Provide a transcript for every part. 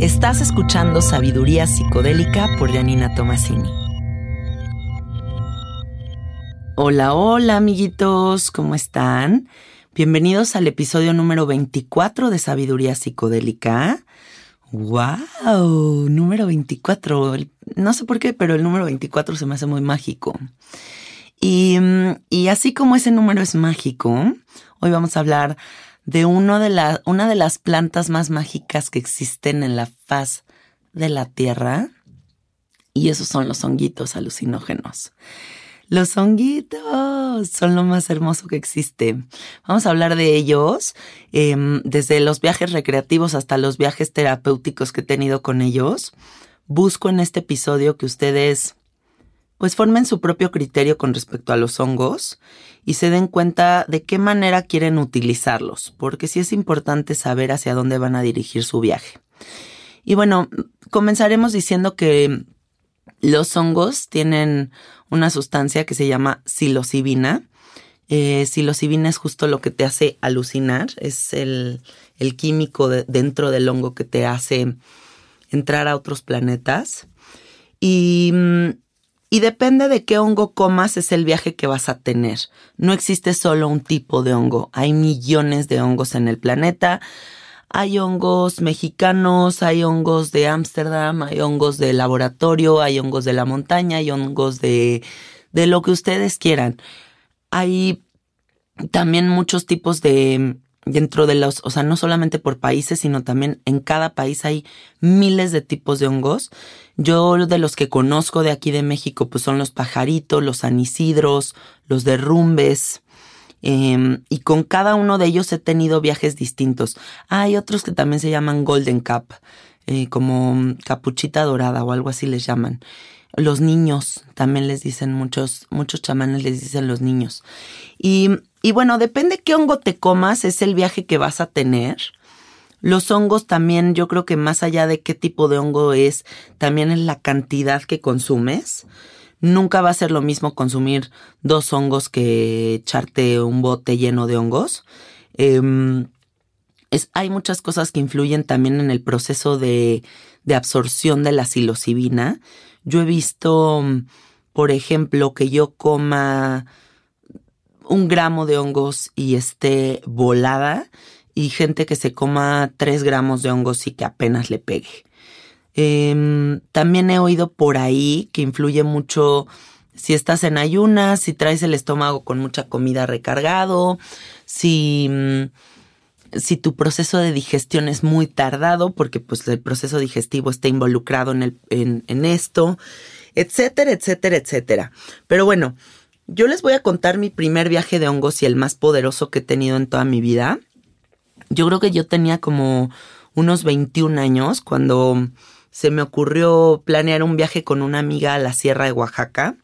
Estás escuchando Sabiduría Psicodélica por Janina Tomasini. Hola, hola amiguitos, ¿cómo están? Bienvenidos al episodio número 24 de Sabiduría Psicodélica. ¡Wow! Número 24. No sé por qué, pero el número 24 se me hace muy mágico. Y, y así como ese número es mágico, hoy vamos a hablar de, de una de las plantas más mágicas que existen en la faz de la Tierra. Y esos son los honguitos alucinógenos. Los honguitos son lo más hermoso que existe. Vamos a hablar de ellos, em, desde los viajes recreativos hasta los viajes terapéuticos que he tenido con ellos. Busco en este episodio que ustedes pues formen su propio criterio con respecto a los hongos y se den cuenta de qué manera quieren utilizarlos, porque sí es importante saber hacia dónde van a dirigir su viaje. Y bueno, comenzaremos diciendo que los hongos tienen una sustancia que se llama psilocibina. Eh, psilocibina es justo lo que te hace alucinar, es el, químico dentro del hongo que te hace entrar a otros planetas. Y mm, y depende de qué hongo comas es el viaje que vas a tener. No existe solo un tipo de hongo, hay millones de hongos en el planeta. Hay hongos mexicanos, hay hongos de Ámsterdam, hay hongos de laboratorio, hay hongos de la montaña, hay hongos de, de lo que ustedes quieran. Hay también muchos tipos de, dentro de los, o sea, no solamente por países, sino también en cada país hay miles de tipos de hongos. Yo de los que conozco de aquí de México, pues son los pajaritos, los anisidros, los derrumbes. Em, y con cada uno de ellos he tenido viajes distintos. hay otros que también se llaman Golden Cap, eh, como capuchita dorada o algo así les llaman. Los niños, también les dicen muchos, muchos chamanes les dicen los niños. Y, y bueno, depende qué hongo te comas, es el viaje que vas a tener. Los hongos también, yo creo que más allá de qué tipo de hongo es, también es la cantidad que consumes. Nunca va a ser lo mismo consumir dos hongos que echarte un bote lleno de hongos. Em, es, hay muchas cosas que influyen también en el proceso de, de absorción de la psilocibina. Yo he visto, por ejemplo, que yo coma un gramo de hongos y esté volada y gente que se coma tres gramos de hongos y que apenas le pegue. Em, también he oído por ahí que influye mucho si estás en ayunas, si traes el estómago con mucha comida recargado, si, mm, si tu proceso de digestión es muy tardado, porque pues el proceso digestivo está involucrado en, el, en, en esto, etcétera, etcétera, etcétera. Pero bueno, yo les voy a contar mi primer viaje de hongos y el más poderoso que he tenido en toda mi vida yo creo que yo tenía como unos 21 años cuando se me ocurrió planear un viaje con una amiga a la Sierra de Oaxaca.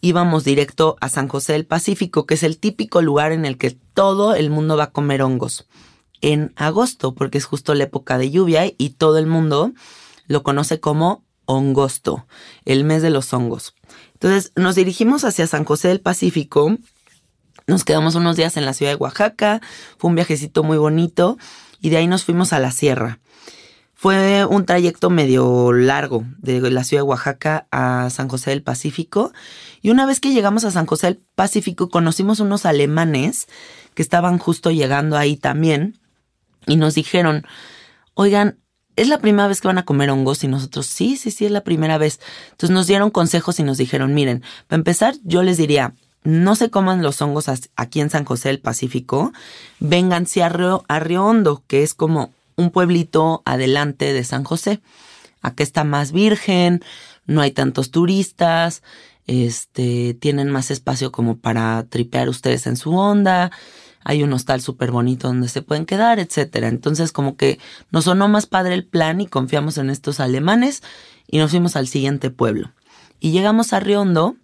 Íbamos directo a San José del Pacífico, que es el típico lugar en el que todo el mundo va a comer hongos. En agosto, porque es justo la época de lluvia y todo el mundo lo conoce como hongosto, el mes de los hongos. Entonces nos dirigimos hacia San José del Pacífico. Nos quedamos unos días en la ciudad de Oaxaca, fue un viajecito muy bonito y de ahí nos fuimos a la sierra. Fue un trayecto medio largo de la ciudad de Oaxaca a San José del Pacífico. Y una vez que llegamos a San José del Pacífico conocimos unos alemanes que estaban justo llegando ahí también y nos dijeron, oigan, ¿es la primera vez que van a comer hongos? Y nosotros, sí, sí, sí, es la primera vez. Entonces nos dieron consejos y nos dijeron, miren, para empezar, yo les diría, no se coman los hongos aquí en San José del Pacífico, vénganse a Río, Hondo, que es como un pueblito adelante de San José. acá está más virgen, no hay tantos turistas, este, tienen más espacio como para tripear ustedes en su onda, hay un hostal súper bonito donde se pueden quedar, etcétera. Entonces, como que nos sonó más padre el plan y confiamos en estos alemanes y nos fuimos al siguiente pueblo. Y llegamos a Riondo,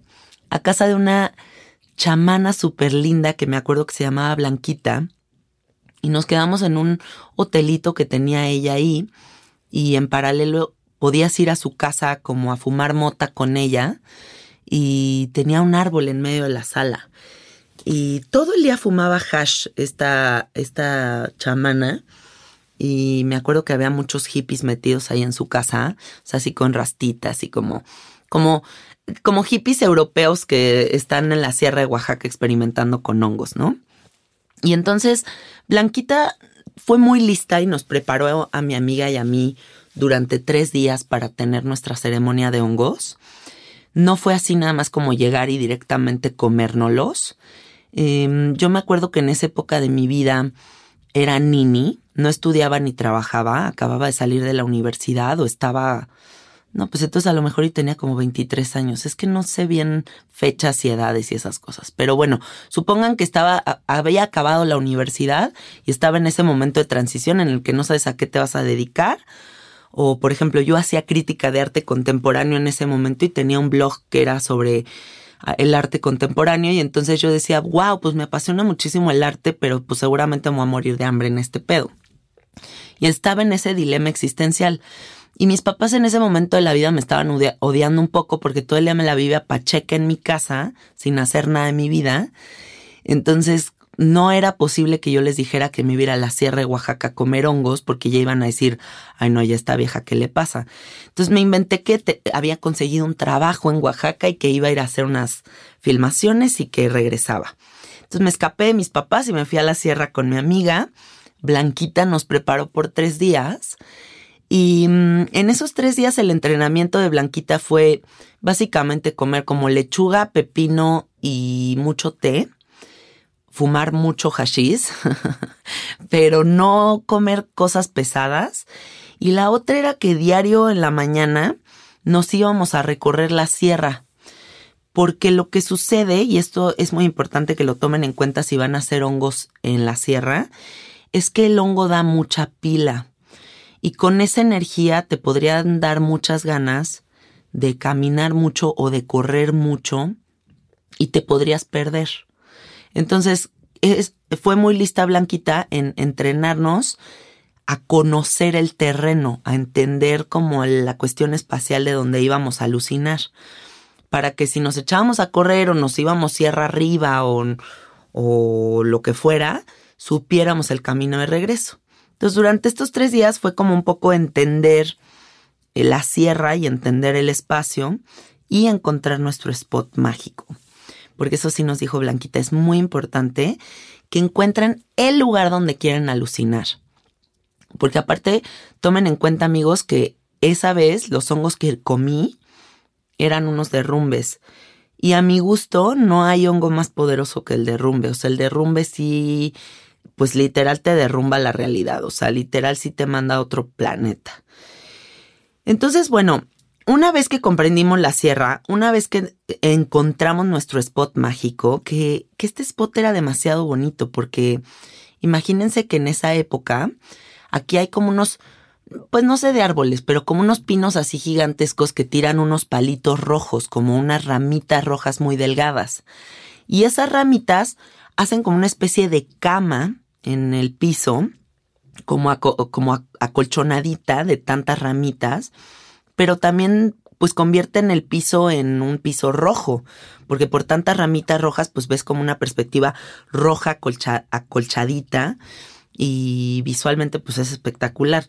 a casa de una chamana súper linda que me acuerdo que se llamaba Blanquita. Y nos quedamos en un hotelito que tenía ella ahí. Y en paralelo podías ir a su casa como a fumar mota con ella. Y tenía un árbol en medio de la sala. Y todo el día fumaba hash esta, esta chamana. Y me acuerdo que había muchos hippies metidos ahí en su casa, o sea, así con rastitas y como, como, como hippies europeos que están en la Sierra de Oaxaca experimentando con hongos, ¿no? Y entonces Blanquita fue muy lista y nos preparó a mi amiga y a mí durante tres días para tener nuestra ceremonia de hongos. No fue así nada más como llegar y directamente comérnoslos. Em, yo me acuerdo que en esa época de mi vida era nini, no estudiaba ni trabajaba, acababa de salir de la universidad o estaba... No, pues entonces a lo mejor y tenía como 23 años. Es que no sé bien fechas y edades y esas cosas. Pero bueno, supongan que estaba, había acabado la universidad y estaba en ese momento de transición en el que no sabes a qué te vas a dedicar. O, por ejemplo, yo hacía crítica de arte contemporáneo en ese momento y tenía un blog que era sobre el arte contemporáneo y entonces yo decía, wow, pues me apasiona muchísimo el arte, pero pues seguramente me voy a morir de hambre en este pedo. Y estaba en ese dilema existencial. Y mis papás en ese momento de la vida me estaban odiando un poco porque todo el día me la vivía pacheca en mi casa, sin hacer nada de mi vida. Entonces, no era posible que yo les dijera que me iba a la Sierra de Oaxaca a comer hongos porque ya iban a decir, ay no, ya está vieja, ¿qué le pasa? Entonces me inventé que había conseguido un trabajo en Oaxaca y que iba a ir a hacer unas filmaciones y que regresaba. Entonces me escapé de mis papás y me fui a la sierra con mi amiga. Blanquita nos preparó por tres días. Y mm, en esos tres días el entrenamiento de Blanquita fue básicamente comer como lechuga, pepino y mucho té fumar mucho hashish, pero no comer cosas pesadas. Y la otra era que diario en la mañana nos íbamos a recorrer la sierra. Porque lo que sucede, y esto es muy importante que lo tomen en cuenta si van a hacer hongos en la sierra, es que el hongo da mucha pila. Y con esa energía te podrían dar muchas ganas de caminar mucho o de correr mucho y te podrías perder. Entonces, fue muy lista Blanquita en entrenarnos a conocer el terreno, a entender como la cuestión espacial de donde íbamos a alucinar, para que si nos echábamos a correr o nos íbamos sierra arriba o, o lo que fuera, supiéramos el camino de regreso. Entonces, durante estos tres días fue como un poco entender la sierra y entender el espacio y encontrar nuestro spot mágico porque eso sí nos dijo Blanquita, es muy importante que encuentren el lugar donde quieren alucinar. Porque aparte, tomen en cuenta amigos que esa vez los hongos que comí eran unos derrumbes. Y a mi gusto no hay hongo más poderoso que el derrumbe. O sea, el derrumbe sí, pues literal te derrumba la realidad. O sea, literal sí te manda a otro planeta. Entonces, bueno, una vez que comprendimos la sierra, una vez que encontramos nuestro spot mágico, que, que este spot era demasiado bonito porque imagínense que en esa época aquí hay como unos, pues no sé de árboles, pero como unos pinos así gigantescos que tiran unos palitos rojos, como unas ramitas rojas muy delgadas. Y esas ramitas hacen como una especie de cama en el piso, como, como acolchonadita de tantas ramitas pero también pues convierten el piso en un piso rojo, porque por tantas ramitas rojas pues ves como una perspectiva roja acolchadita y visualmente pues es espectacular.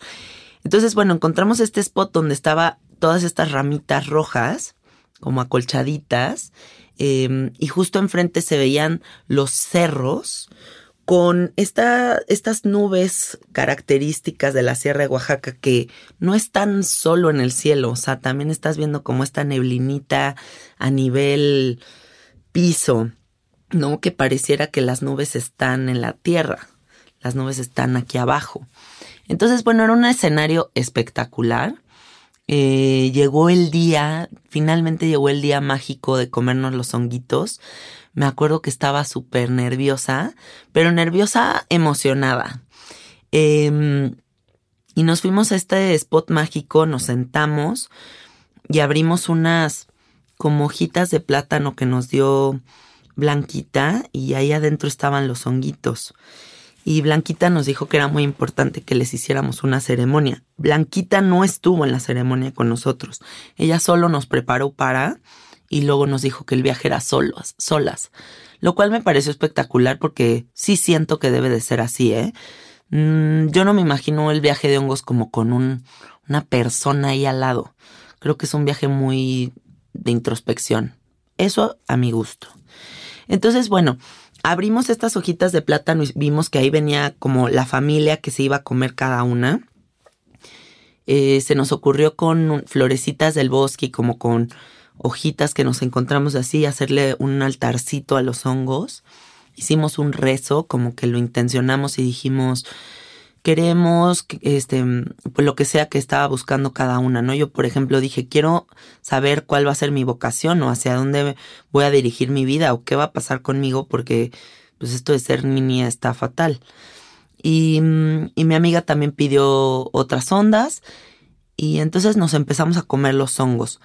Entonces, bueno, encontramos este spot donde estaba todas estas ramitas rojas, como acolchaditas, em, y justo enfrente se veían los cerros con esta, estas nubes características de la Sierra de Oaxaca que no están solo en el cielo, o sea, también estás viendo como esta neblinita a nivel piso, ¿no? Que pareciera que las nubes están en la tierra, las nubes están aquí abajo. Entonces, bueno, era un escenario espectacular. eh, llegó el día, finalmente llegó el día mágico de comernos los honguitos. Me acuerdo que estaba súper nerviosa, pero nerviosa emocionada. Em, y nos fuimos a este spot mágico, nos sentamos y abrimos unas como hojitas de plátano que nos dio Blanquita y ahí adentro estaban los honguitos. Y Blanquita nos dijo que era muy importante que les hiciéramos una ceremonia. Blanquita no estuvo en la ceremonia con nosotros. Ella solo nos preparó para y luego nos dijo que el viaje era solas, solas. Lo cual me pareció espectacular porque sí siento que debe de ser así, ¿eh? Mm, yo no me imagino el viaje de hongos como con un, una persona ahí al lado. Creo que es un viaje muy de introspección. Eso a mi gusto. Entonces, bueno, abrimos estas hojitas de plátano y vimos que ahí venía como la familia que se iba a comer cada una. Eh, se nos ocurrió con florecitas del bosque como con hojitas que nos encontramos así, hacerle un altarcito a los hongos. Hicimos un rezo, como que lo intencionamos y dijimos, queremos, este, pues lo que sea que estaba buscando cada una, ¿no? Yo, por ejemplo, dije, quiero saber cuál va a ser mi vocación o hacia dónde voy a dirigir mi vida o qué va a pasar conmigo porque, pues esto de ser niña está fatal. Y, y mi amiga también pidió otras ondas y entonces nos empezamos a comer los hongos.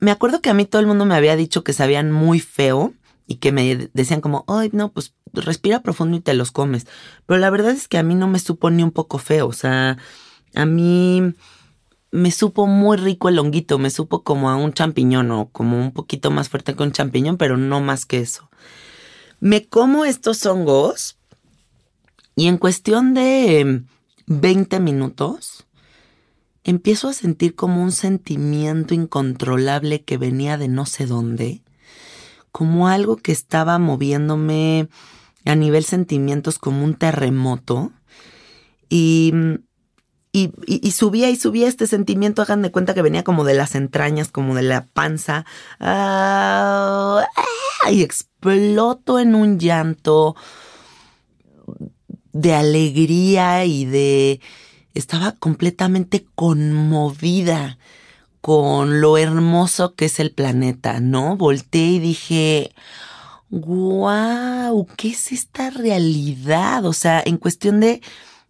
me acuerdo que a mí todo el mundo me había dicho que sabían muy feo y que me decían como, ay, no, pues respira profundo y te los comes. Pero la verdad es que a mí no me supo ni un poco feo, o sea, a mí me supo muy rico el honguito, me supo como a un champiñón o como un poquito más fuerte que un champiñón, pero no más que eso. Me como estos hongos y en cuestión de 20 minutos empiezo a sentir como un sentimiento incontrolable que venía de no sé dónde como algo que estaba moviéndome a nivel sentimientos como un terremoto. Y, y, subía y subía este sentimiento, hagan de cuenta que venía como de las entrañas, como de la panza. Ah, y exploto en un llanto de alegría y de... Estaba completamente conmovida con lo hermoso que es el planeta, ¿no? Volteé y dije, wow, ¿qué es esta realidad? O sea, en cuestión de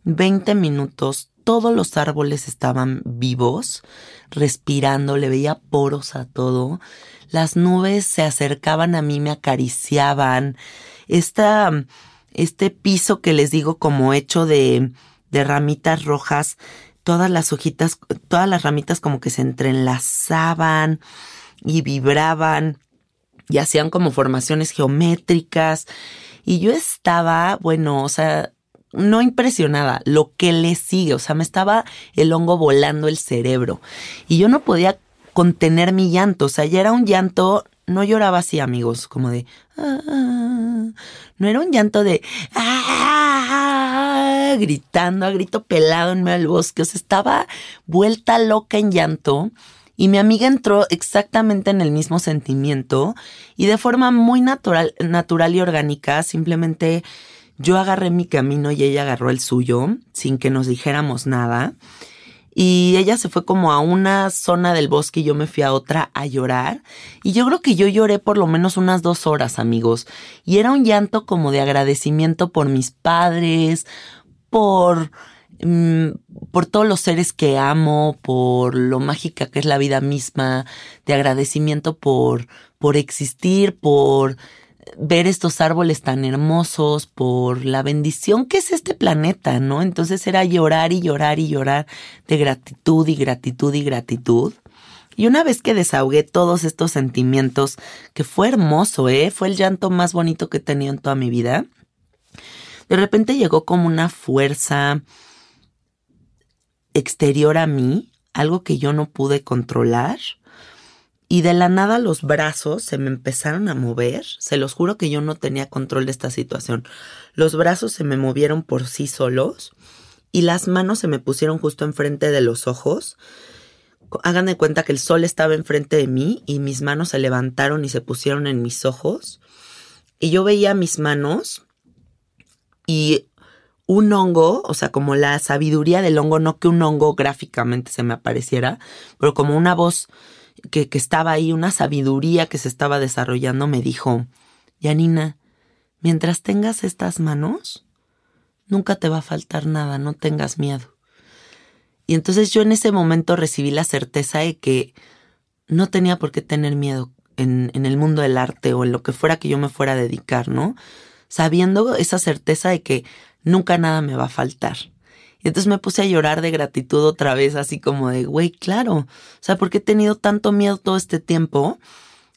20 minutos, todos los árboles estaban vivos, respirando, le veía poros a todo. Las nubes se acercaban a mí, me acariciaban. Esta, este piso que les digo como hecho de, de ramitas rojas todas las hojitas, todas las ramitas como que se entrelazaban y vibraban y hacían como formaciones geométricas. Y yo estaba, bueno, o sea, no impresionada, lo que le sigue, o sea, me estaba el hongo volando el cerebro. Y yo no podía contener mi llanto, o sea, ya era un llanto no lloraba así, amigos, como de... Ah", no era un llanto de... Ah", gritando a grito pelado en medio del bosque. O sea, estaba vuelta loca en llanto. Y mi amiga entró exactamente en el mismo sentimiento y de forma muy natural, natural y orgánica, simplemente yo agarré mi camino y ella agarró el suyo, sin que nos dijéramos nada. Y ella se fue como a una zona del bosque y yo me fui a otra a llorar. Y yo creo que yo lloré por lo menos unas dos horas, amigos. Y era un llanto como de agradecimiento por mis padres, por, mm, por todos los seres que amo, por lo mágica que es la vida misma, de agradecimiento por, por existir, por ver estos árboles tan hermosos, por la bendición que es este planeta, ¿no? Entonces era llorar y llorar y llorar de gratitud y gratitud y gratitud. Y una vez que desahogué todos estos sentimientos, que fue hermoso, ¿eh? Fue el llanto más bonito que he tenido en toda mi vida. De repente llegó como una fuerza exterior a mí, algo que yo no pude controlar y de la nada los brazos se me empezaron a mover. Se los juro que yo no tenía control de esta situación. Los brazos se me movieron por sí solos y las manos se me pusieron justo enfrente de los ojos. Hagan de cuenta que el sol estaba enfrente de mí y mis manos se levantaron y se pusieron en mis ojos. Y yo veía mis manos y un hongo, o sea, como la sabiduría del hongo, no que un hongo gráficamente se me apareciera, pero como una voz que, que estaba ahí, una sabiduría que se estaba desarrollando, me dijo, Yanina, mientras tengas estas manos, nunca te va a faltar nada, no tengas miedo. Y entonces yo en ese momento recibí la certeza de que no tenía por qué tener miedo en, en, el mundo del arte o en lo que fuera que yo me fuera a dedicar, ¿no? Sabiendo esa certeza de que nunca nada me va a faltar. Y entonces me puse a llorar de gratitud otra vez, así como de, güey, claro, o sea, ¿por qué he tenido tanto miedo todo este tiempo?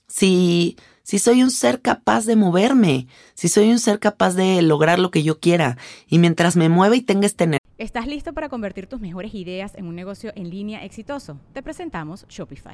Si, si soy un ser capaz de moverme, si soy un ser capaz de lograr lo que yo quiera, y mientras me mueva y tenga este. ¿Estás listo para convertir tus mejores ideas en un negocio en línea exitoso? Te presentamos Shopify.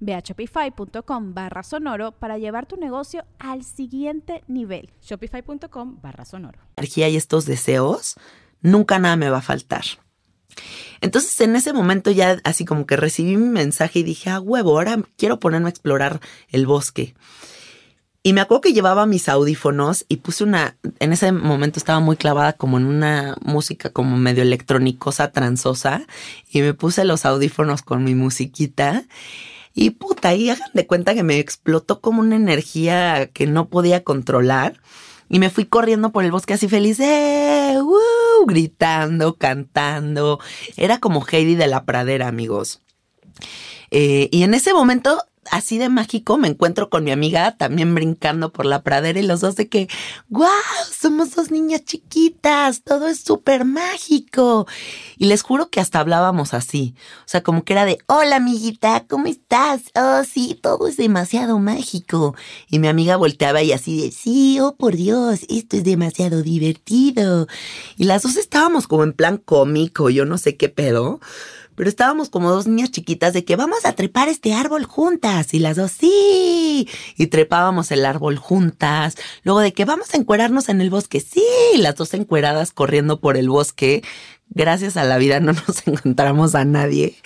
Ve a shopify.com barra sonoro para llevar tu negocio al siguiente nivel. Shopify.com barra sonoro. Energía y estos deseos, nunca nada me va a faltar. Entonces en ese momento ya así como que recibí mi mensaje y dije, ah, huevo, ahora quiero ponerme a explorar el bosque. Y me acuerdo que llevaba mis audífonos y puse una, en ese momento estaba muy clavada como en una música como medio electrónicosa, transosa, y me puse los audífonos con mi musiquita. Y puta, ahí hagan de cuenta que me explotó como una energía que no podía controlar. Y me fui corriendo por el bosque así feliz, ¡eh! ¡Uh! gritando, cantando. Era como Heidi de la pradera, amigos. Eh, y en ese momento así de mágico me encuentro con mi amiga también brincando por la pradera y los dos de que, wow, somos dos niñas chiquitas, todo es súper mágico. Y les juro que hasta hablábamos así, o sea, como que era de, hola amiguita, ¿cómo estás? Oh, sí, todo es demasiado mágico. Y mi amiga volteaba y así de, sí, oh por Dios, esto es demasiado divertido. Y las dos estábamos como en plan cómico, yo no sé qué pedo pero estábamos como dos niñas chiquitas de que vamos a trepar este árbol juntas y las dos sí y trepábamos el árbol juntas, luego de que vamos a encuerarnos en el bosque, sí, las dos encueradas corriendo por el bosque, gracias a la vida no nos encontramos a nadie.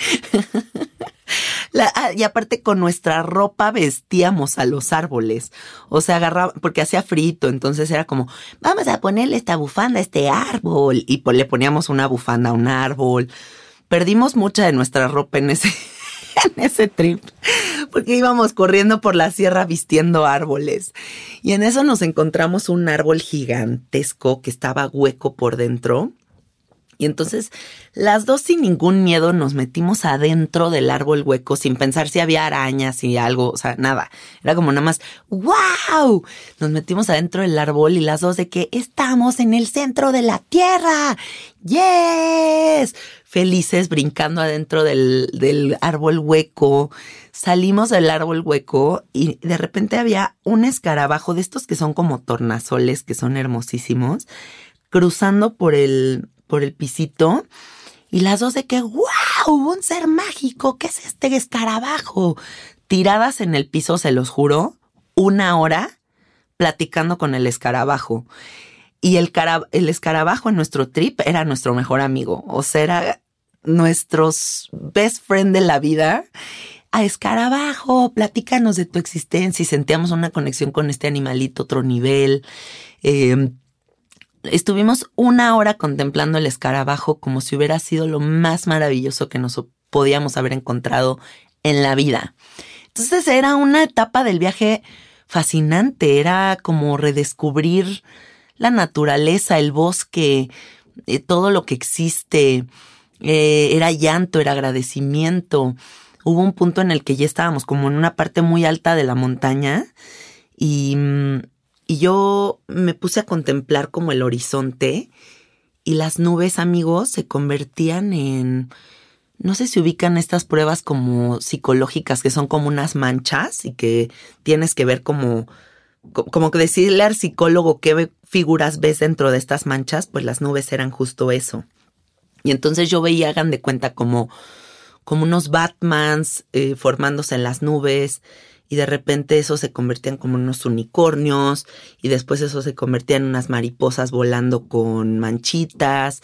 Ah, y aparte con nuestra ropa vestíamos a los árboles. O sea, agarraba, porque hacía frito, entonces era como, vamos a ponerle esta bufanda a este árbol. Y le poníamos una bufanda a un árbol perdimos mucha de nuestra ropa en ese, en ese trip, porque íbamos corriendo por la sierra vistiendo árboles. Y en eso nos encontramos un árbol gigantesco que estaba hueco por dentro. Y entonces las dos sin ningún miedo nos metimos adentro del árbol hueco sin pensar si había arañas y algo, o sea, nada. Era como nada más, wow. Nos metimos adentro del árbol y las dos de que estamos en el centro de la tierra. Yes felices brincando adentro del, del árbol hueco. Salimos del árbol hueco y de repente había un escarabajo de estos que son como tornasoles, que son hermosísimos, cruzando por el, por el pisito. Y las dos de que, wow, un ser mágico, ¿qué es este escarabajo? Tiradas en el piso, se los juro, una hora platicando con el escarabajo. Y el, escarabajo en nuestro trip era nuestro mejor amigo. O sea, era nuestros best friend de la vida a escarabajo, platícanos de tu existencia y sentíamos una conexión con este animalito, otro nivel. Em, estuvimos una hora contemplando el escarabajo como si hubiera sido lo más maravilloso que nos podíamos haber encontrado en la vida. Entonces era una etapa del viaje fascinante, era como redescubrir la naturaleza, el bosque, eh, todo lo que existe. Eh, era llanto, era agradecimiento. Hubo un punto en el que ya estábamos como en una parte muy alta de la montaña y, mm, y yo me puse a contemplar como el horizonte y las nubes, amigos, se convertían en, no sé si ubican estas pruebas como psicológicas que son como unas manchas y que tienes que ver como, como que decirle al psicólogo qué figuras ves dentro de estas manchas, pues las nubes eran justo eso. Y entonces yo veía, hagan de cuenta, como, como unos Batmans eh, formándose en las nubes y de repente eso se convertían como unos unicornios y después eso se convertía en unas mariposas volando con manchitas.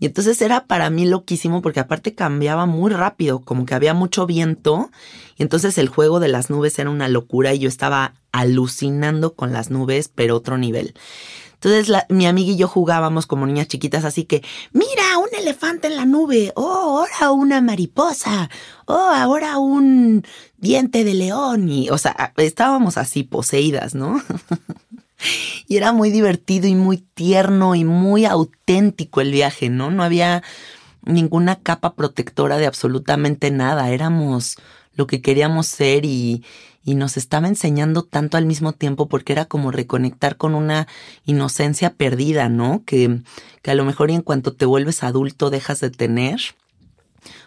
Y entonces era para mí loquísimo porque aparte cambiaba muy rápido, como que había mucho viento y entonces el juego de las nubes era una locura y yo estaba alucinando con las nubes, pero otro nivel. Entonces mi amiga y yo jugábamos como niñas chiquitas, así que, mira, un elefante en la nube, oh, ahora una mariposa, oh, ahora un diente de león, y, o sea, estábamos así poseídas, ¿no? y era muy divertido y muy tierno y muy auténtico el viaje, ¿no? No había ninguna capa protectora de absolutamente nada, éramos lo que queríamos ser y, y nos estaba enseñando tanto al mismo tiempo porque era como reconectar con una inocencia perdida, ¿no? Que, que a lo mejor en cuanto te vuelves adulto dejas de tener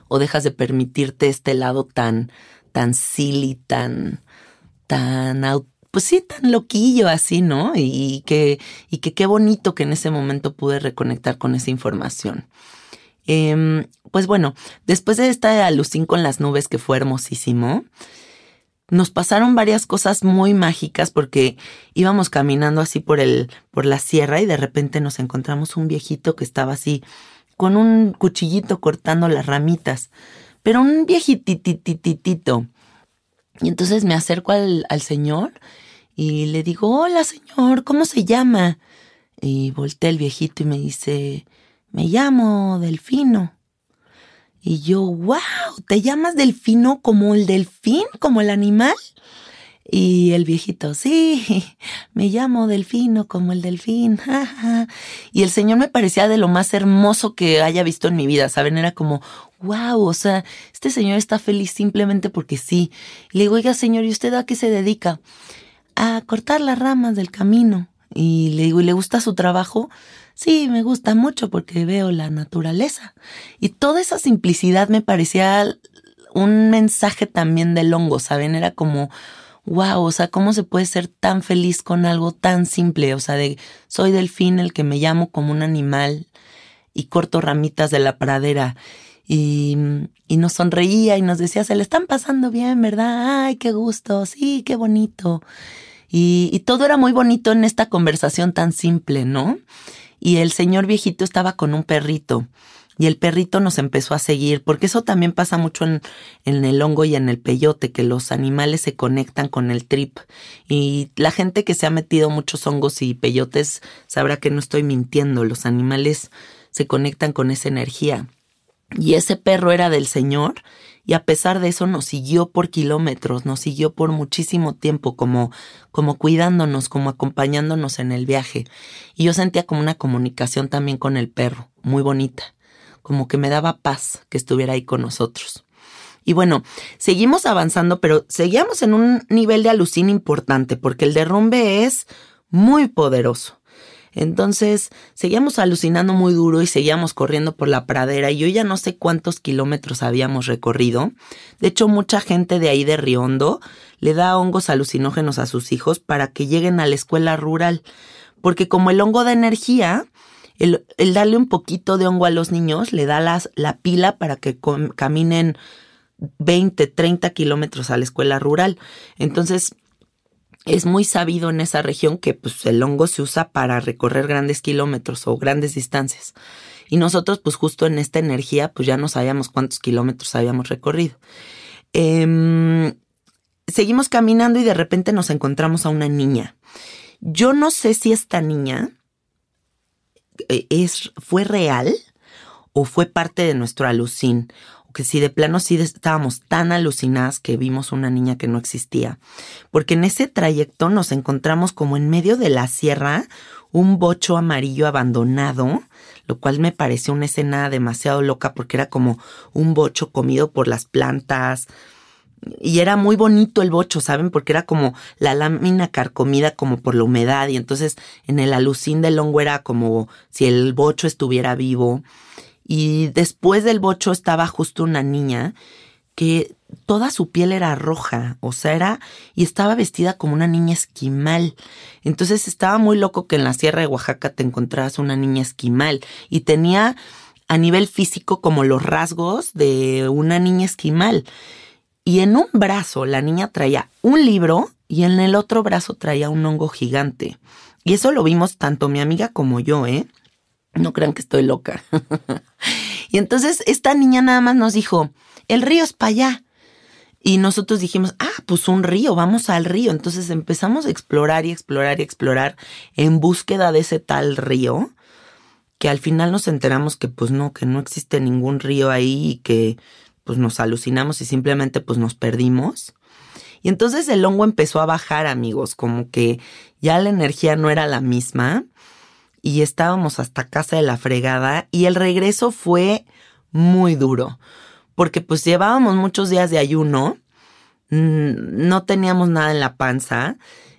o dejas de permitirte este lado tan, tan silly, tan, tan, pues sí, tan loquillo así, ¿no? Y que, y que qué bonito que en ese momento pude reconectar con esa información. Em, pues bueno, después de esta alucín con las nubes que fue hermosísimo, nos pasaron varias cosas muy mágicas porque íbamos caminando así por el por la sierra y de repente nos encontramos un viejito que estaba así con un cuchillito cortando las ramitas, pero un viejititititito. Y entonces me acerco al, al señor y le digo, hola señor, ¿cómo se llama? Y volteé el viejito y me dice, me llamo Delfino. Y yo, wow, ¿te llamas delfino como el delfín, como el animal? Y el viejito, sí, me llamo delfino como el delfín. y el señor me parecía de lo más hermoso que haya visto en mi vida, ¿saben? Era como, wow, o sea, este señor está feliz simplemente porque sí. le digo, oiga señor, ¿y usted a qué se dedica? A cortar las ramas del camino. Y le digo, ¿y le gusta su trabajo? Sí, me gusta mucho porque veo la naturaleza. Y toda esa simplicidad me parecía un mensaje también del hongo, ¿saben? Era como, wow, o sea, ¿cómo se puede ser tan feliz con algo tan simple? O sea, de soy delfín, el que me llamo como un animal y corto ramitas de la pradera. Y, y nos sonreía y nos decía, se le están pasando bien, ¿verdad? Ay, qué gusto, sí, qué bonito. Y todo era muy bonito en esta conversación tan simple, ¿no? Y el señor viejito estaba con un perrito y el perrito nos empezó a seguir, porque eso también pasa mucho en, el hongo y en el peyote, que los animales se conectan con el trip. Y la gente que se ha metido muchos hongos y peyotes sabrá que no estoy mintiendo, los animales se conectan con esa energía. Y ese perro era del Señor y a pesar de eso nos siguió por kilómetros, nos siguió por muchísimo tiempo, como, como cuidándonos, como acompañándonos en el viaje. Y yo sentía como una comunicación también con el perro, muy bonita, como que me daba paz que estuviera ahí con nosotros. Y bueno, seguimos avanzando, pero seguíamos en un nivel de alucina importante, porque el derrumbe es muy poderoso. Entonces seguíamos alucinando muy duro y seguíamos corriendo por la pradera y yo ya no sé cuántos kilómetros habíamos recorrido. De hecho, mucha gente de ahí de Riondo le da hongos alucinógenos a sus hijos para que lleguen a la escuela rural, porque como el hongo de energía, el, darle un poquito de hongo a los niños le da las, la pila para que caminen 20, 30 kilómetros a la escuela rural. Entonces, es muy sabido en esa región que pues, el hongo se usa para recorrer grandes kilómetros o grandes distancias. Y nosotros, pues justo en esta energía, pues ya no sabíamos cuántos kilómetros habíamos recorrido. Em, seguimos caminando y de repente nos encontramos a una niña. Yo no sé si esta niña eh, es, fue real o fue parte de nuestro alucín que si de plano sí estábamos tan alucinadas que vimos una niña que no existía. Porque en ese trayecto nos encontramos como en medio de la sierra un bocho amarillo abandonado, lo cual me pareció una escena demasiado loca porque era como un bocho comido por las plantas. y era muy bonito el bocho, ¿saben? Porque era como la lámina carcomida como por la humedad y entonces en el alucín del hongo era como si el bocho estuviera vivo. Y después del bocho estaba justo una niña que toda su piel era roja, o sea, era y estaba vestida como una niña esquimal. Entonces estaba muy loco que en la Sierra de Oaxaca te encontraras una niña esquimal y tenía a nivel físico como los rasgos de una niña esquimal. Y en un brazo la niña traía un libro y en el otro brazo traía un hongo gigante. Y eso lo vimos tanto mi amiga como yo, ¿eh? No crean que estoy loca. y entonces esta niña nada más nos dijo, el río es para allá. Y nosotros dijimos, ah, pues un río, vamos al río. Entonces empezamos a explorar y explorar y explorar en búsqueda de ese tal río, que al final nos enteramos que pues no, que no existe ningún río ahí y que pues nos alucinamos y simplemente pues nos perdimos. Y entonces el hongo empezó a bajar, amigos, como que ya la energía no era la misma y estábamos hasta casa de la fregada y el regreso fue muy duro, porque pues llevábamos muchos días de ayuno, mm, no teníamos nada en la panza,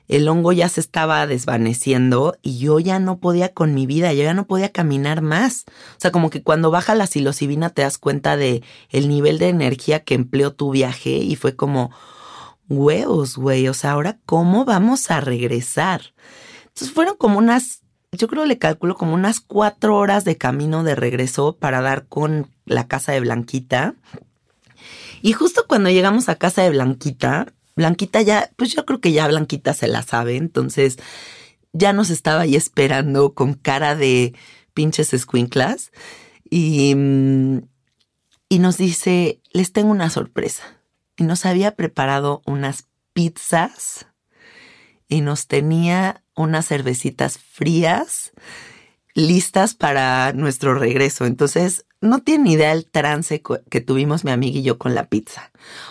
el hongo ya se estaba desvaneciendo y yo ya no podía con mi vida, yo ya no podía caminar más. O sea, como que cuando baja la psilocibina te das cuenta de el nivel de energía que empleó tu viaje y fue como huevos, güey, o sea, ahora cómo vamos a regresar. Entonces fueron como unas, yo creo le calculo como unas cuatro horas de camino de regreso para dar con la casa de Blanquita. Y justo cuando llegamos a casa de Blanquita, Blanquita ya, pues yo creo que ya Blanquita se la sabe, entonces ya nos estaba ahí esperando con cara de pinches escuinclas y, mm, y nos dice, les tengo una sorpresa. Y nos había preparado unas pizzas y nos tenía unas cervecitas frías listas para nuestro regreso. Entonces, no tiene idea el trance que tuvimos mi amiga y yo con la pizza.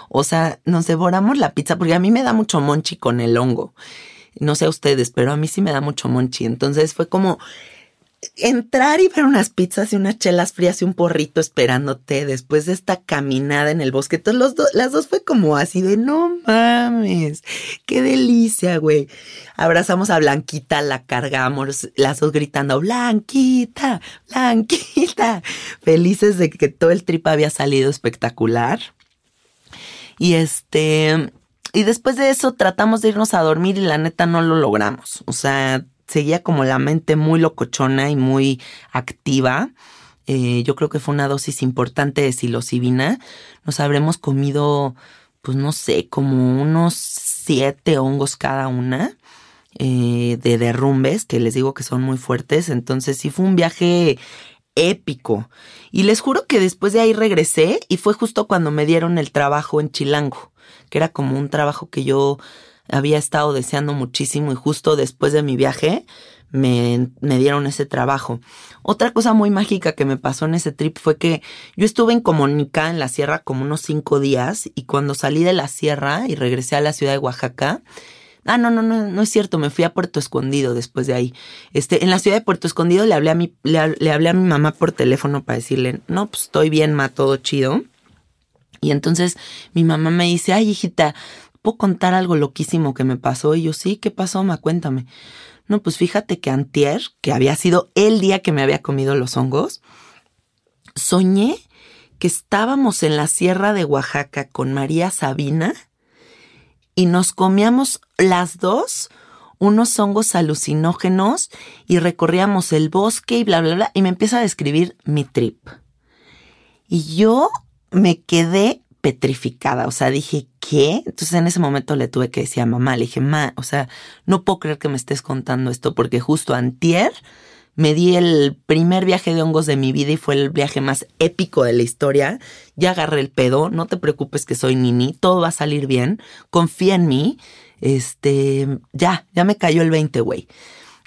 O sea, nos devoramos la pizza porque a mí me da mucho monchi con el hongo. No sé a ustedes, pero a mí sí me da mucho monchi. Entonces fue como entrar y ver unas pizzas y unas chelas frías y un porrito esperándote después de esta caminada en el bosque. Entonces los las dos fue como así de no mames, qué delicia, güey. Abrazamos a Blanquita, la cargamos, las dos gritando, Blanquita, Blanquita, felices de que todo el trip había salido espectacular. Y este, y después de eso tratamos de irnos a dormir y la neta no lo logramos. O sea, seguía como la mente muy locochona y muy activa. Eh, yo creo que fue una dosis importante de psilocibina. Nos habremos comido, pues no sé, como unos siete hongos cada una eh, de derrumbes, que les digo que son muy fuertes. Entonces sí fue un viaje épico. Y les juro que después de ahí regresé y fue justo cuando me dieron el trabajo en Chilango, que era como un trabajo que yo había estado deseando muchísimo y justo después de mi viaje me, me, dieron ese trabajo. Otra cosa muy mágica que me pasó en ese trip fue que yo estuve en Comunica, en la sierra, como unos cinco días y cuando salí de la sierra y regresé a la ciudad de Oaxaca, Ah, no, no, no, no es cierto, me fui a Puerto Escondido después de ahí. Este, en la ciudad de Puerto Escondido le hablé a mi, le, le hablé a mi mamá por teléfono para decirle, no, pues estoy bien, ma, todo chido. Y entonces mi mamá me dice, ay, hijita, ¿puedo contar algo loquísimo que me pasó? Y yo, sí, ¿qué pasó, ma? Cuéntame. No, pues fíjate que antier, que había sido el día que me había comido los hongos, soñé que estábamos en la sierra de Oaxaca con María Sabina y nos comíamos las dos unos hongos alucinógenos y recorríamos el bosque y bla, bla, bla. Y me empieza a describir mi trip. Y yo me quedé petrificada, o sea, dije, ¿qué? Entonces en ese momento le tuve que decir a mamá, le dije, ma, o sea, no puedo creer que me estés contando esto porque justo antier me di el primer viaje de hongos de mi vida y fue el viaje más épico de la historia. Ya agarré el pedo, no te preocupes que soy Nini, todo va a salir bien, confía en mí. Este, ya, ya me cayó el 20, güey.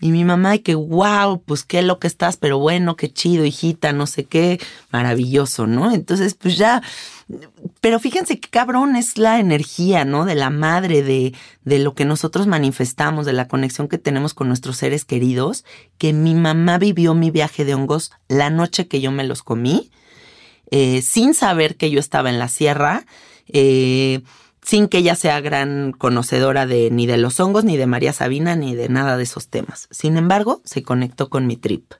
Y mi mamá, y que wow, pues qué lo que estás, pero bueno, qué chido, hijita, no sé qué, maravilloso, ¿no? Entonces, pues ya, pero fíjense qué cabrón es la energía, ¿no? De la madre, de, de lo que nosotros manifestamos, de la conexión que tenemos con nuestros seres queridos, que mi mamá vivió mi viaje de hongos la noche que yo me los comí, eh, sin saber que yo estaba en la sierra, eh, sin que ella sea gran conocedora de ni de los hongos, ni de María Sabina, ni de nada de esos temas. Sin embargo, se conectó con mi trip.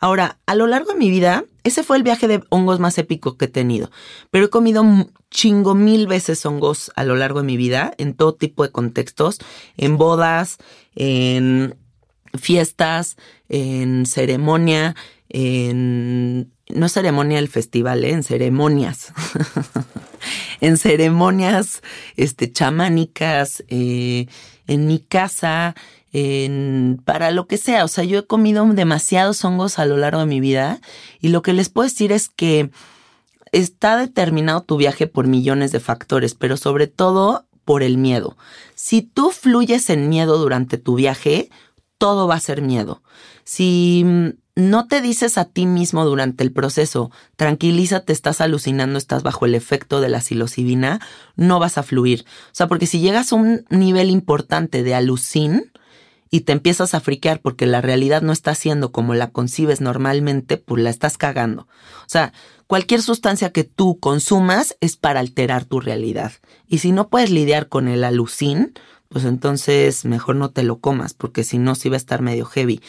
Ahora, a lo largo de mi vida, ese fue el viaje de hongos más épico que he tenido. Pero he comido chingo mil veces hongos a lo largo de mi vida, en todo tipo de contextos, en bodas, en fiestas, en ceremonia, en... No ceremonia del festival, ¿eh? en ceremonias. en ceremonias este, chamánicas, eh, en mi casa, en, para lo que sea. O sea, yo he comido demasiados hongos a lo largo de mi vida y lo que les puedo decir es que está determinado tu viaje por millones de factores, pero sobre todo por el miedo. Si tú fluyes en miedo durante tu viaje, todo va a ser miedo. Si no te dices a ti mismo durante el proceso, tranquilízate, estás alucinando, estás bajo el efecto de la psilocibina, no vas a fluir. O sea, porque si llegas a un nivel importante de alucin y te empiezas a friquear porque la realidad no está siendo como la concibes normalmente, pues la estás cagando. O sea, cualquier sustancia que tú consumas es para alterar tu realidad. Y si no puedes lidiar con el alucin, pues entonces mejor no te lo comas, porque si no, sí va a estar medio heavy.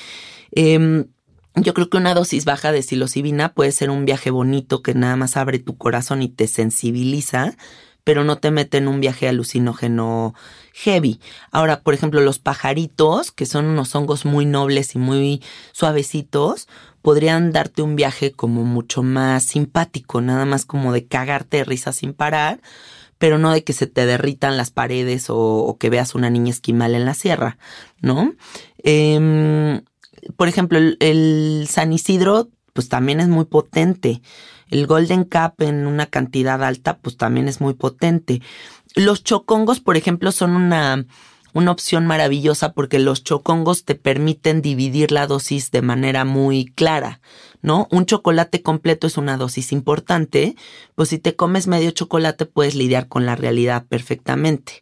Eh, yo creo que una dosis baja de psilocibina puede ser un viaje bonito que nada más abre tu corazón y te sensibiliza, pero no te mete en un viaje alucinógeno heavy. Ahora, por ejemplo, los pajaritos, que son unos hongos muy nobles y muy suavecitos, podrían darte un viaje como mucho más simpático, nada más como de cagarte de risa sin parar, pero no de que se te derritan las paredes o, que veas una niña esquimal en la sierra, ¿no? Eh, por ejemplo, el, San Isidro, pues también es muy potente. El Golden Cup en una cantidad alta, pues también es muy potente. Los chocongos, por ejemplo, son una, una opción maravillosa porque los chocongos te permiten dividir la dosis de manera muy clara, ¿no? Un chocolate completo es una dosis importante, pues si te comes medio chocolate puedes lidiar con la realidad perfectamente.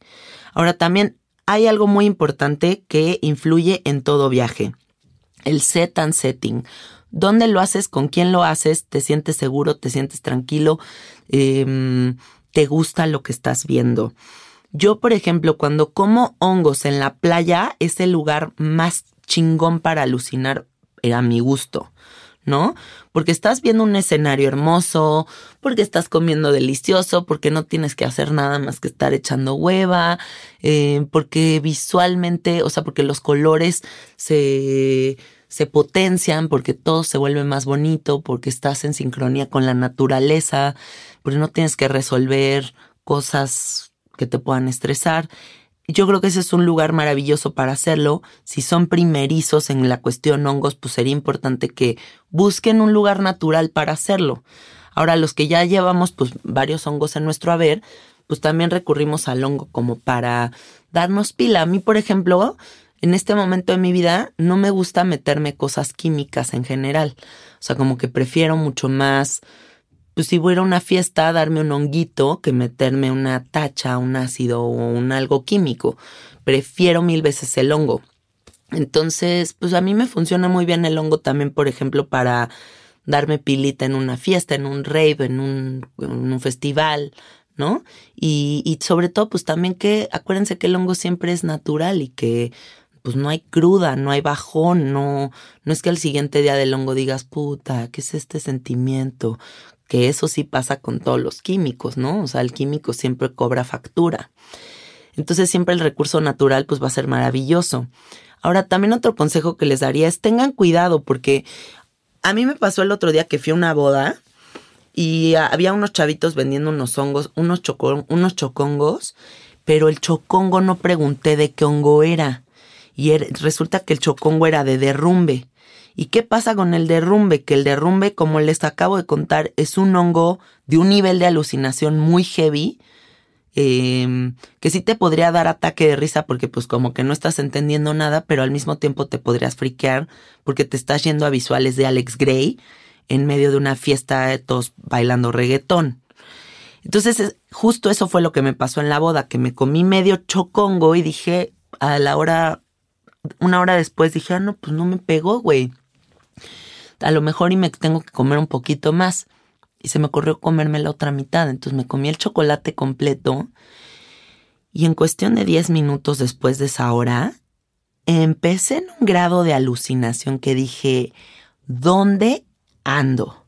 Ahora también hay algo muy importante que influye en todo viaje el set and setting. ¿Dónde lo haces? ¿Con quién lo haces? ¿Te sientes seguro? ¿Te sientes tranquilo? Em, ¿Te gusta lo que estás viendo? Yo, por ejemplo, cuando como hongos en la playa, es el lugar más chingón para alucinar a mi gusto. ¿no? Porque estás viendo un escenario hermoso, porque estás comiendo delicioso, porque no tienes que hacer nada más que estar echando hueva, eh, porque visualmente, o sea, porque los colores se, se potencian, porque todo se vuelve más bonito, porque estás en sincronía con la naturaleza, porque no tienes que resolver cosas que te puedan estresar. Yo creo que ese es un lugar maravilloso para hacerlo. Si son primerizos en la cuestión hongos, pues sería importante que busquen un lugar natural para hacerlo. Ahora, los que ya llevamos pues varios hongos en nuestro haber, pues también recurrimos al hongo como para darnos pila. A mí, por ejemplo, en este momento de mi vida no me gusta meterme cosas químicas en general. O sea, como que prefiero mucho más pues si voy a una fiesta, darme un honguito que meterme una tacha, un ácido o un algo químico. Prefiero mil veces el hongo. Entonces, pues a mí me funciona muy bien el hongo también, por ejemplo, para darme pilita en una fiesta, en un rave, en un, en un festival, ¿no? Y, y sobre todo, pues también que acuérdense que el hongo siempre es natural y que pues no hay cruda, no hay bajón, no, no es que al siguiente día del hongo digas, puta, ¿qué es este sentimiento? que eso sí pasa con todos los químicos, ¿no? O sea, el químico siempre cobra factura. Entonces siempre el recurso natural pues va a ser maravilloso. Ahora también otro consejo que les daría es tengan cuidado porque a mí me pasó el otro día que fui a una boda y había unos chavitos vendiendo unos hongos, unos, unos chocongos, pero el chocongo no pregunté de qué hongo era. Y resulta que el chocongo era de derrumbe. ¿Y qué pasa con el derrumbe? Que el derrumbe, como les acabo de contar, es un hongo de un nivel de alucinación muy heavy, em, que sí te podría dar ataque de risa porque pues como que no estás entendiendo nada, pero al mismo tiempo te podrías friquear porque te estás yendo a visuales de Alex Gray en medio de una fiesta de todos bailando reggaetón. Entonces, justo eso fue lo que me pasó en la boda, que me comí medio chocongo y dije a la hora, una hora después dije, ah, no, pues no me pegó, güey a lo mejor y me tengo que comer un poquito más. Y se me ocurrió comerme la otra mitad. Entonces me comí el chocolate completo. Y en cuestión de 10 minutos después de esa hora, empecé en un grado de alucinación que dije, ¿dónde ando?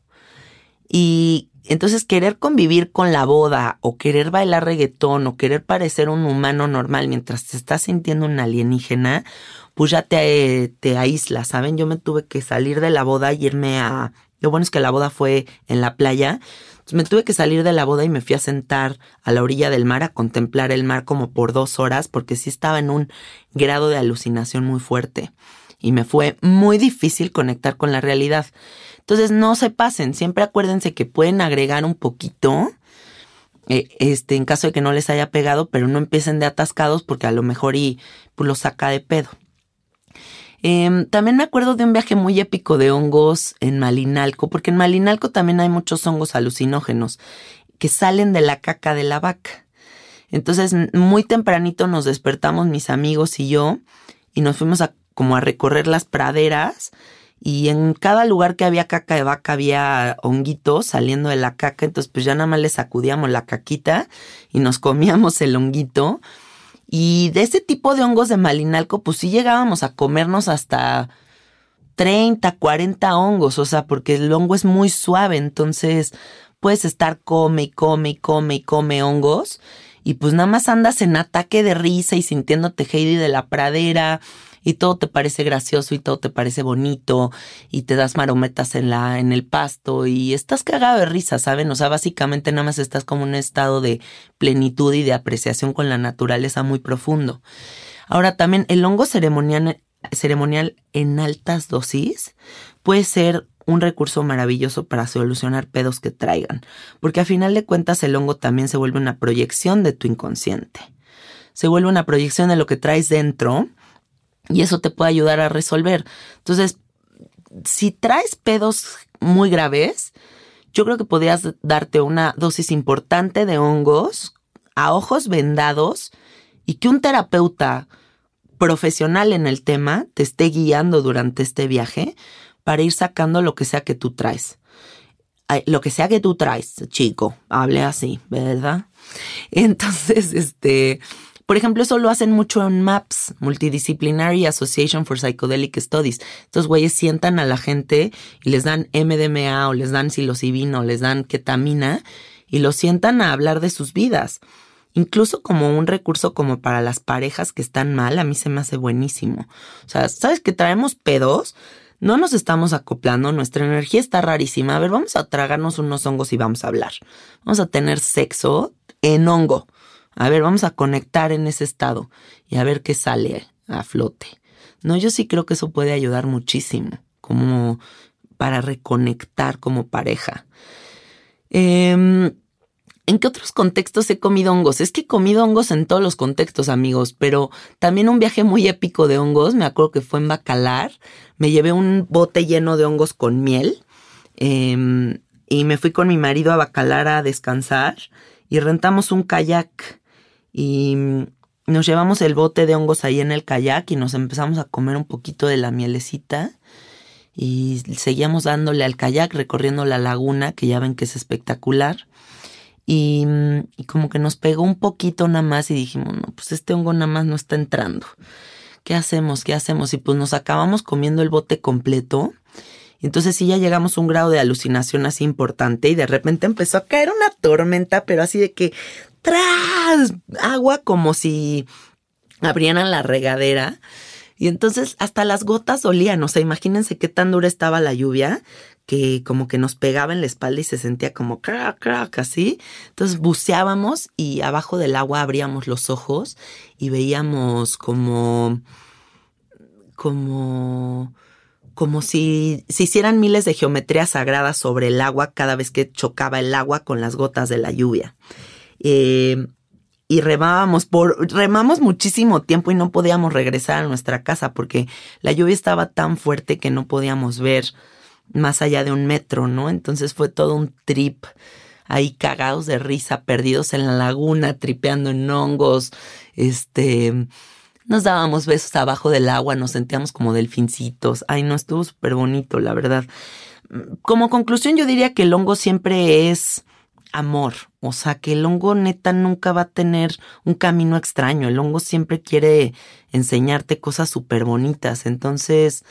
Y entonces querer convivir con la boda o querer bailar reggaetón o querer parecer un humano normal mientras te estás sintiendo un alienígena, pues ya te, te aísla, ¿saben? Yo me tuve que salir de la boda y irme a... Lo bueno es que la boda fue en la playa. Entonces me tuve que salir de la boda y me fui a sentar a la orilla del mar a contemplar el mar como por dos horas porque sí estaba en un grado de alucinación muy fuerte y me fue muy difícil conectar con la realidad. Entonces no se pasen, siempre acuérdense que pueden agregar un poquito, eh, este, en caso de que no les haya pegado, pero no empiecen de atascados porque a lo mejor y pues, lo saca de pedo. Em, también me acuerdo de un viaje muy épico de hongos en Malinalco, porque en Malinalco también hay muchos hongos alucinógenos que salen de la caca de la vaca. Entonces, muy tempranito nos despertamos mis amigos y yo y nos fuimos a como a recorrer las praderas y en cada lugar que había caca de vaca había honguitos saliendo de la caca, entonces pues ya nada más le sacudíamos la caquita y nos comíamos el honguito. Y de ese tipo de hongos de malinalco, pues sí llegábamos a comernos hasta 30, 40 hongos, o sea, porque el hongo es muy suave, entonces puedes estar come y come y come y come hongos y pues nada más andas en ataque de risa y sintiéndote Heidi de la pradera y todo te parece gracioso y todo te parece bonito y te das marometas en la en el pasto y estás cagado de risa, ¿saben? O sea, básicamente nada más estás como en un estado de plenitud y de apreciación con la naturaleza muy profundo. Ahora también el hongo ceremonial ceremonial en altas dosis puede ser un recurso maravilloso para solucionar pedos que traigan, porque a final de cuentas el hongo también se vuelve una proyección de tu inconsciente. Se vuelve una proyección de lo que traes dentro y eso te puede ayudar a resolver. Entonces, si traes pedos muy graves, yo creo que podrías darte una dosis importante de hongos a ojos vendados y que un terapeuta profesional en el tema te esté guiando durante este viaje para ir sacando lo que sea que tú traes. Lo que sea que tú traes, chico, hable así, ¿verdad? Entonces, este, por ejemplo, eso lo hacen mucho en MAPS, Multidisciplinary Association for Psychedelic Studies. Estos güeyes sientan a la gente y les dan MDMA o les dan psilocibina o les dan ketamina y los sientan a hablar de sus vidas. Incluso como un recurso como para las parejas que están mal, a mí se me hace buenísimo. O sea, ¿sabes que traemos pedos? No nos estamos acoplando, nuestra energía está rarísima. A ver, vamos a tragarnos unos hongos y vamos a hablar. Vamos a tener sexo en hongo. A ver, vamos a conectar en ese estado y a ver qué sale a flote. No, yo sí creo que eso puede ayudar muchísimo, como para reconectar como pareja. Em, ¿En qué otros contextos he comido hongos? Es que he comido hongos en todos los contextos, amigos, pero también un viaje muy épico de hongos, me acuerdo que fue en Bacalar, me llevé un bote lleno de hongos con miel em, y me fui con mi marido a Bacalar a descansar y rentamos un kayak y nos llevamos el bote de hongos ahí en el kayak y nos empezamos a comer un poquito de la mielecita y seguíamos dándole al kayak recorriendo la laguna que ya ven que es espectacular y, como que nos pegó un poquito nada más y dijimos no pues este hongo nada más no está entrando ¿qué hacemos? ¿qué hacemos? y pues nos acabamos comiendo el bote completo entonces sí ya llegamos a un grado de alucinación así importante y de repente empezó a caer una tormenta, pero así de que tras agua como si abrieran la regadera. Y entonces hasta las gotas olían, o sea, imagínense qué tan dura estaba la lluvia que como que nos pegaba en la espalda y se sentía como crack, crack, así. Entonces buceábamos y abajo del agua abríamos los ojos y veíamos como, como, como si se hicieran miles de geometrías sagradas sobre el agua cada vez que chocaba el agua con las gotas de la lluvia. Eh, y remábamos por, remamos muchísimo tiempo y no podíamos regresar a nuestra casa porque la lluvia estaba tan fuerte que no podíamos ver más allá de un metro, ¿no? Entonces fue todo un trip ahí cagados de risa, perdidos en la laguna, tripeando en hongos, este, nos dábamos besos abajo del agua, nos sentíamos como delfincitos, ay no, estuvo súper bonito, la verdad. Como conclusión yo diría que el hongo siempre es amor. O sea, que el hongo neta nunca va a tener un camino extraño. El hongo siempre quiere enseñarte cosas súper bonitas. Entonces,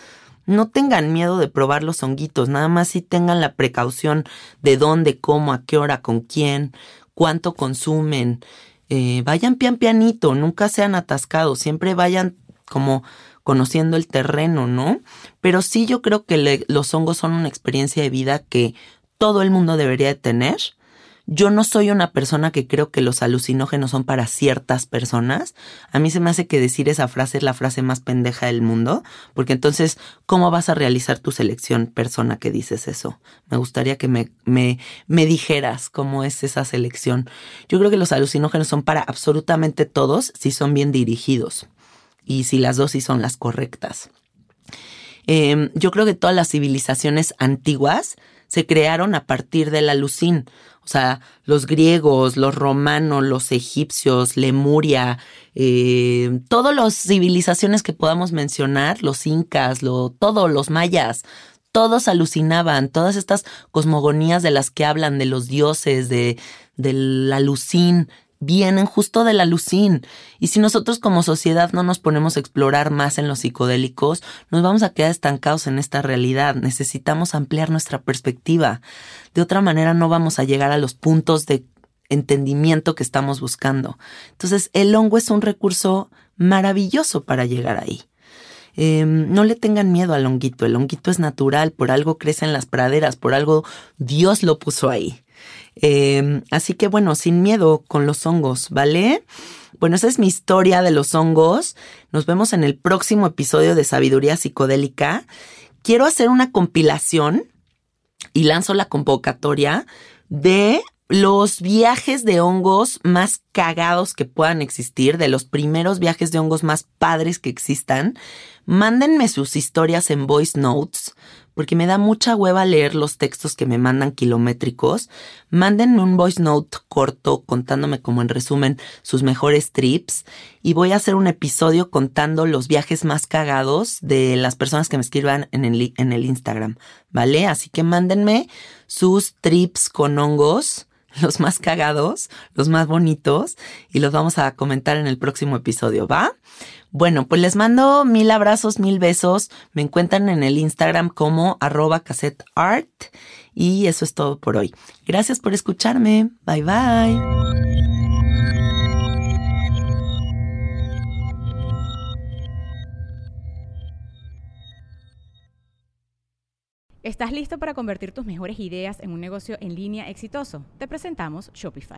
no tengan miedo de probar los honguitos. Nada más si tengan la precaución de dónde, cómo, a qué hora, con quién, cuánto consumen. Eh, vayan pian pianito, nunca sean atascados. Siempre vayan como conociendo el terreno, ¿no? Pero sí yo creo que los hongos son una experiencia de vida que todo el mundo debería de tener. Yo no soy una persona que creo que los alucinógenos son para ciertas personas. A mí se me hace que decir esa frase es la frase más pendeja del mundo, porque entonces, ¿cómo vas a realizar tu selección persona que dices eso? Me gustaría que me, me, me dijeras cómo es esa selección. Yo creo que los alucinógenos son para absolutamente todos si son bien dirigidos y si las dosis son las correctas. Em, yo creo que todas las civilizaciones antiguas se crearon a partir de la lucín. O sea, los griegos, los romanos, los egipcios, Lemuria, eh, todas las civilizaciones que podamos mencionar, los incas, lo, todos los mayas, todos alucinaban, todas estas cosmogonías de las que hablan, de los dioses, de, de la lucín, vienen justo de la lucín. Y si nosotros como sociedad no nos ponemos a explorar más en los psicodélicos, nos vamos a quedar estancados en esta realidad. Necesitamos ampliar nuestra perspectiva. De otra manera no vamos a llegar a los puntos de entendimiento que estamos buscando. Entonces, el hongo es un recurso maravilloso para llegar ahí. Em, no le tengan miedo al honguito, el honguito es natural, por algo crece en las praderas, por algo Dios lo puso ahí. Em, así que bueno, sin miedo con los hongos, ¿vale? Bueno, esa es mi historia de los hongos. Nos vemos en el próximo episodio de Sabiduría Psicodélica. Quiero hacer una compilación y lanzo la convocatoria de los viajes de hongos más cagados que puedan existir, de los primeros viajes de hongos más padres que existan. Mándenme sus historias en voice notes porque me da mucha hueva leer los textos que me mandan kilométricos. Mándenme un voice note corto contándome como en resumen sus mejores trips y voy a hacer un episodio contando los viajes más cagados de las personas que me escriban en el, en el Instagram, ¿vale? Así que mándenme sus trips con hongos los más cagados, los más bonitos, y los vamos a comentar en el próximo episodio, ¿va? Bueno, pues les mando mil abrazos, mil besos. Me encuentran en el Instagram como arroba cassetteart. Y eso es todo por hoy. Gracias por escucharme. Bye bye. ¿Estás listo para convertir tus mejores ideas en un negocio en línea exitoso? Te presentamos Shopify.